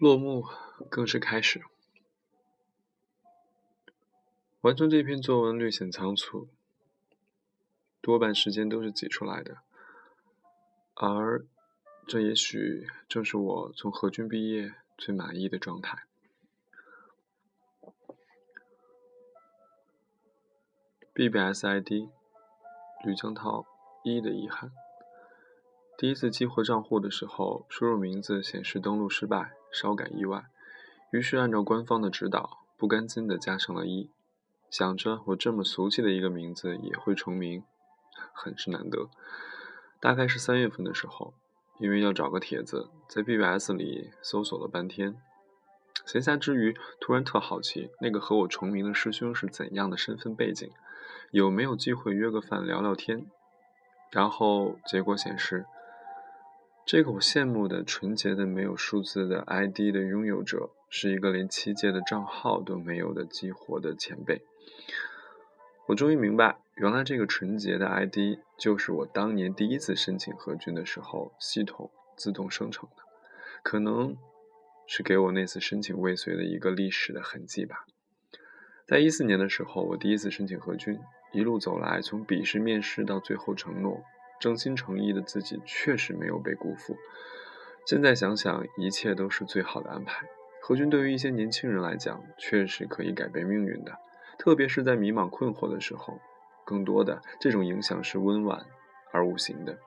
落幕更是开始。完成这篇作文略显仓促，多半时间都是挤出来的，而这也许正是我从何军毕业最满意的状态。BBSID 吕江涛一的遗憾。第一次激活账户的时候，输入名字显示登录失败，稍感意外。于是按照官方的指导，不甘心的加上了一，想着我这么俗气的一个名字也会重名，很是难得。大概是三月份的时候，因为要找个帖子，在 BBS 里搜索了半天，闲暇之余突然特好奇，那个和我重名的师兄是怎样的身份背景，有没有机会约个饭聊聊天？然后结果显示。这个我羡慕的纯洁的没有数字的 ID 的拥有者，是一个连七阶的账号都没有的激活的前辈。我终于明白，原来这个纯洁的 ID 就是我当年第一次申请合军的时候系统自动生成的，可能是给我那次申请未遂的一个历史的痕迹吧。在一四年的时候，我第一次申请合军，一路走来，从笔试面试到最后承诺。真心诚意的自己确实没有被辜负。现在想想，一切都是最好的安排。何军对于一些年轻人来讲，确实可以改变命运的，特别是在迷茫困惑的时候。更多的，这种影响是温婉而无形的。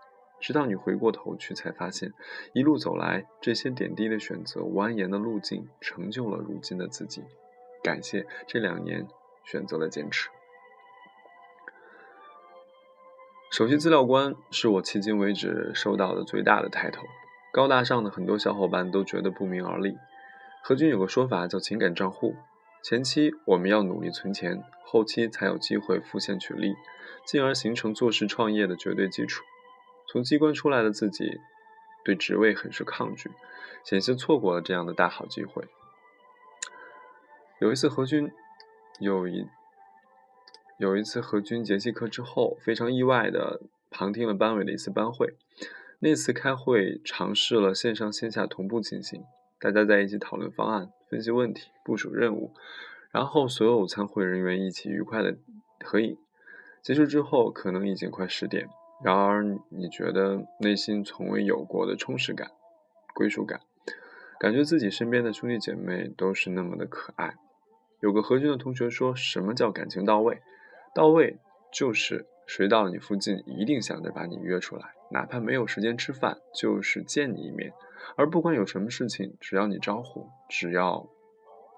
直到你回过头去，才发现，一路走来，这些点滴的选择、蜿蜒的路径，成就了如今的自己。感谢这两年选择了坚持。首席资料官是我迄今为止收到的最大的抬头，高大上的很多小伙伴都觉得不明而立。何军有个说法叫“情感账户”，前期我们要努力存钱，后期才有机会浮现取利，进而形成做事创业的绝对基础。从机关出来的自己，对职位很是抗拒，险些错过了这样的大好机会。有一次何军有一。有一次和军节气课之后，非常意外的旁听了班委的一次班会。那次开会尝试了线上线下同步进行，大家在一起讨论方案、分析问题、部署任务，然后所有参会人员一起愉快的合影。结束之后，可能已经快十点，然而你觉得内心从未有过的充实感、归属感，感觉自己身边的兄弟姐妹都是那么的可爱。有个和军的同学说：“什么叫感情到位？”到位就是谁到了你附近，一定想着把你约出来，哪怕没有时间吃饭，就是见你一面。而不管有什么事情，只要你招呼，只要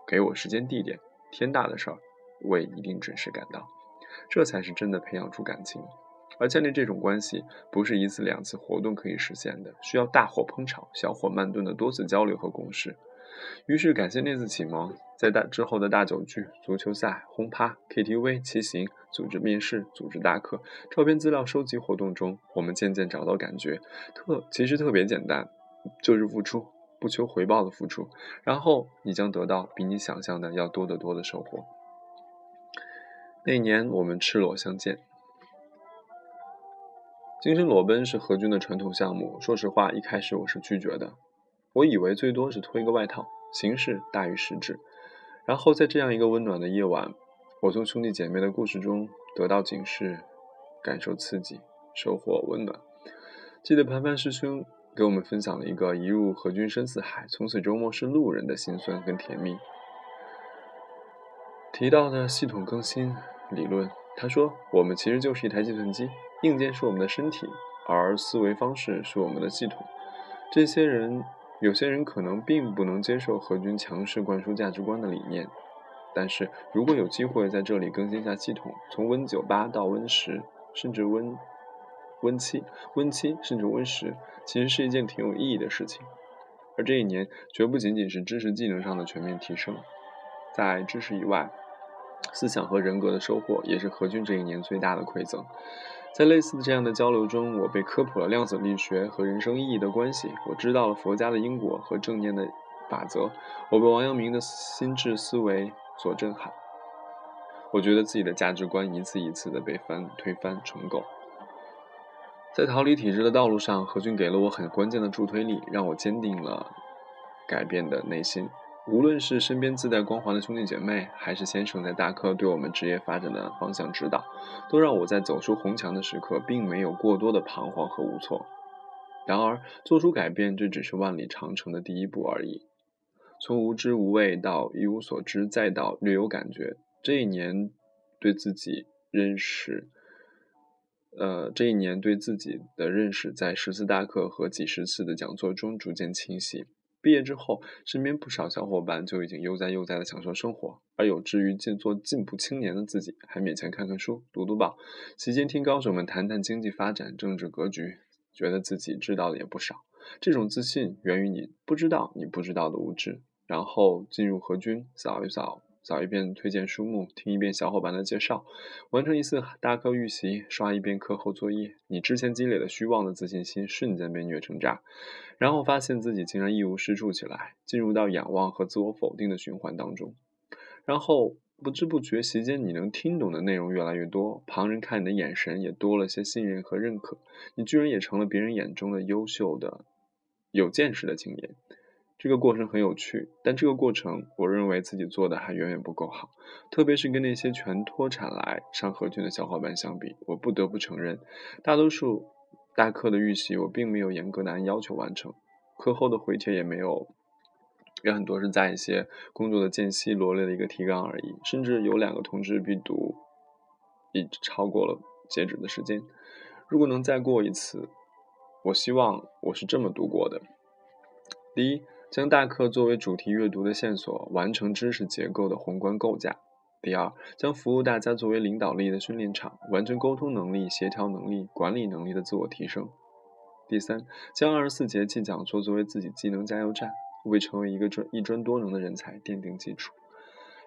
给我时间地点，天大的事儿，我也一定准时赶到。这才是真的培养出感情。而建立这种关系，不是一次两次活动可以实现的，需要大火烹炒、小火慢炖的多次交流和共识。于是，感谢那次启蒙，在大之后的大酒局、足球赛、轰趴、KTV、骑行、组织面试、组织大课、照片资料收集活动中，我们渐渐找到感觉，特其实特别简单，就是付出，不求回报的付出，然后你将得到比你想象的要多得多的收获。那年我们赤裸相见，精神裸奔是何军的传统项目。说实话，一开始我是拒绝的。我以为最多是脱一个外套，形式大于实质。然后在这样一个温暖的夜晚，我从兄弟姐妹的故事中得到警示，感受刺激，收获温暖。记得盘盘师兄给我们分享了一个一入何军深似海，从此周末是路人的辛酸跟甜蜜。提到的系统更新理论，他说我们其实就是一台计算机，硬件是我们的身体，而思维方式是我们的系统。这些人。有些人可能并不能接受何军强势灌输价值观的理念，但是如果有机会在这里更新下系统，从 Win 九八到 Win 十，甚至 Win Win 七、Win 七甚至 Win 十，其实是一件挺有意义的事情。而这一年绝不仅仅是知识技能上的全面提升，在知识以外，思想和人格的收获也是何军这一年最大的馈赠。在类似的这样的交流中，我被科普了量子力学和人生意义的关系，我知道了佛家的因果和正念的法则，我被王阳明的心智思维所震撼。我觉得自己的价值观一次一次的被翻推翻重构。在逃离体制的道路上，何军给了我很关键的助推力，让我坚定了改变的内心。无论是身边自带光环的兄弟姐妹，还是先生在大科对我们职业发展的方向指导，都让我在走出红墙的时刻，并没有过多的彷徨和无措。然而，做出改变，这只是万里长城的第一步而已。从无知无畏到一无所知，再到略有感觉，这一年对自己认识，呃，这一年对自己的认识，在十次大课和几十次的讲座中逐渐清晰。毕业之后，身边不少小伙伴就已经悠哉悠哉的享受生活，而有志于进做进步青年的自己，还勉强看看书、读读报，席间听高手们谈谈经济发展、政治格局，觉得自己知道的也不少。这种自信源于你不知道你不知道的无知。然后进入何军，扫一扫。扫一遍推荐书目，听一遍小伙伴的介绍，完成一次大课预习，刷一遍课后作业。你之前积累的虚妄的自信心瞬间被虐成渣，然后发现自己竟然一无是处起来，进入到仰望和自我否定的循环当中。然后不知不觉席间，你能听懂的内容越来越多，旁人看你的眼神也多了些信任和认可，你居然也成了别人眼中的优秀的、有见识的青年。这个过程很有趣，但这个过程，我认为自己做的还远远不够好。特别是跟那些全脱产来上合群的小伙伴相比，我不得不承认，大多数大课的预习我并没有严格的按要求完成，课后的回帖也没有，也很多是在一些工作的间隙罗列的一个提纲而已，甚至有两个同志必读，已超过了截止的时间。如果能再过一次，我希望我是这么读过的：第一。将大课作为主题阅读的线索，完成知识结构的宏观构架。第二，将服务大家作为领导力的训练场，完成沟通能力、协调能力、管理能力的自我提升。第三，将二十四节气讲座作为自己技能加油站，为成为一个专一专多能的人才奠定基础。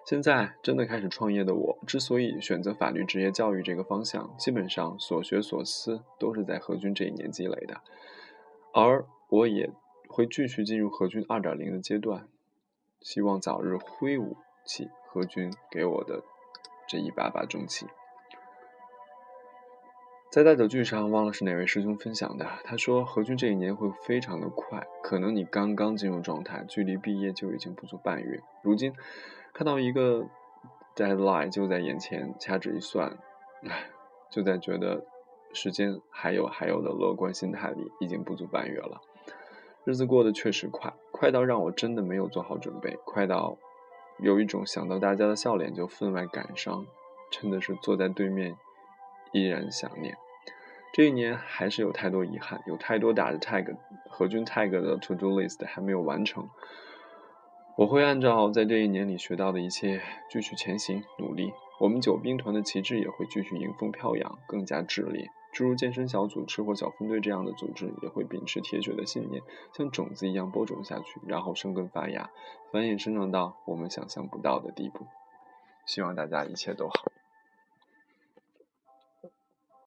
现在真的开始创业的我，之所以选择法律职业教育这个方向，基本上所学所思都是在何军这一年积累的，而我也。会继续进入何军二点零的阶段，希望早日挥舞起何军给我的这一把把重器。在大酒聚上，忘了是哪位师兄分享的，他说何军这一年会非常的快，可能你刚刚进入状态，距离毕业就已经不足半月。如今看到一个 deadline 就在眼前，掐指一算，唉，就在觉得时间还有还有的乐观心态里，已经不足半月了。日子过得确实快，快到让我真的没有做好准备，快到有一种想到大家的笑脸就分外感伤，真的是坐在对面依然想念。这一年还是有太多遗憾，有太多打着 tag 何军 tag 的 to do list 还没有完成。我会按照在这一年里学到的一切继续前行努力，我们九兵团的旗帜也会继续迎风飘扬，更加炽烈。诸如健身小组、吃货小分队这样的组织，也会秉持铁血的信念，像种子一样播种下去，然后生根发芽，繁衍生长到我们想象不到的地步。希望大家一切都好。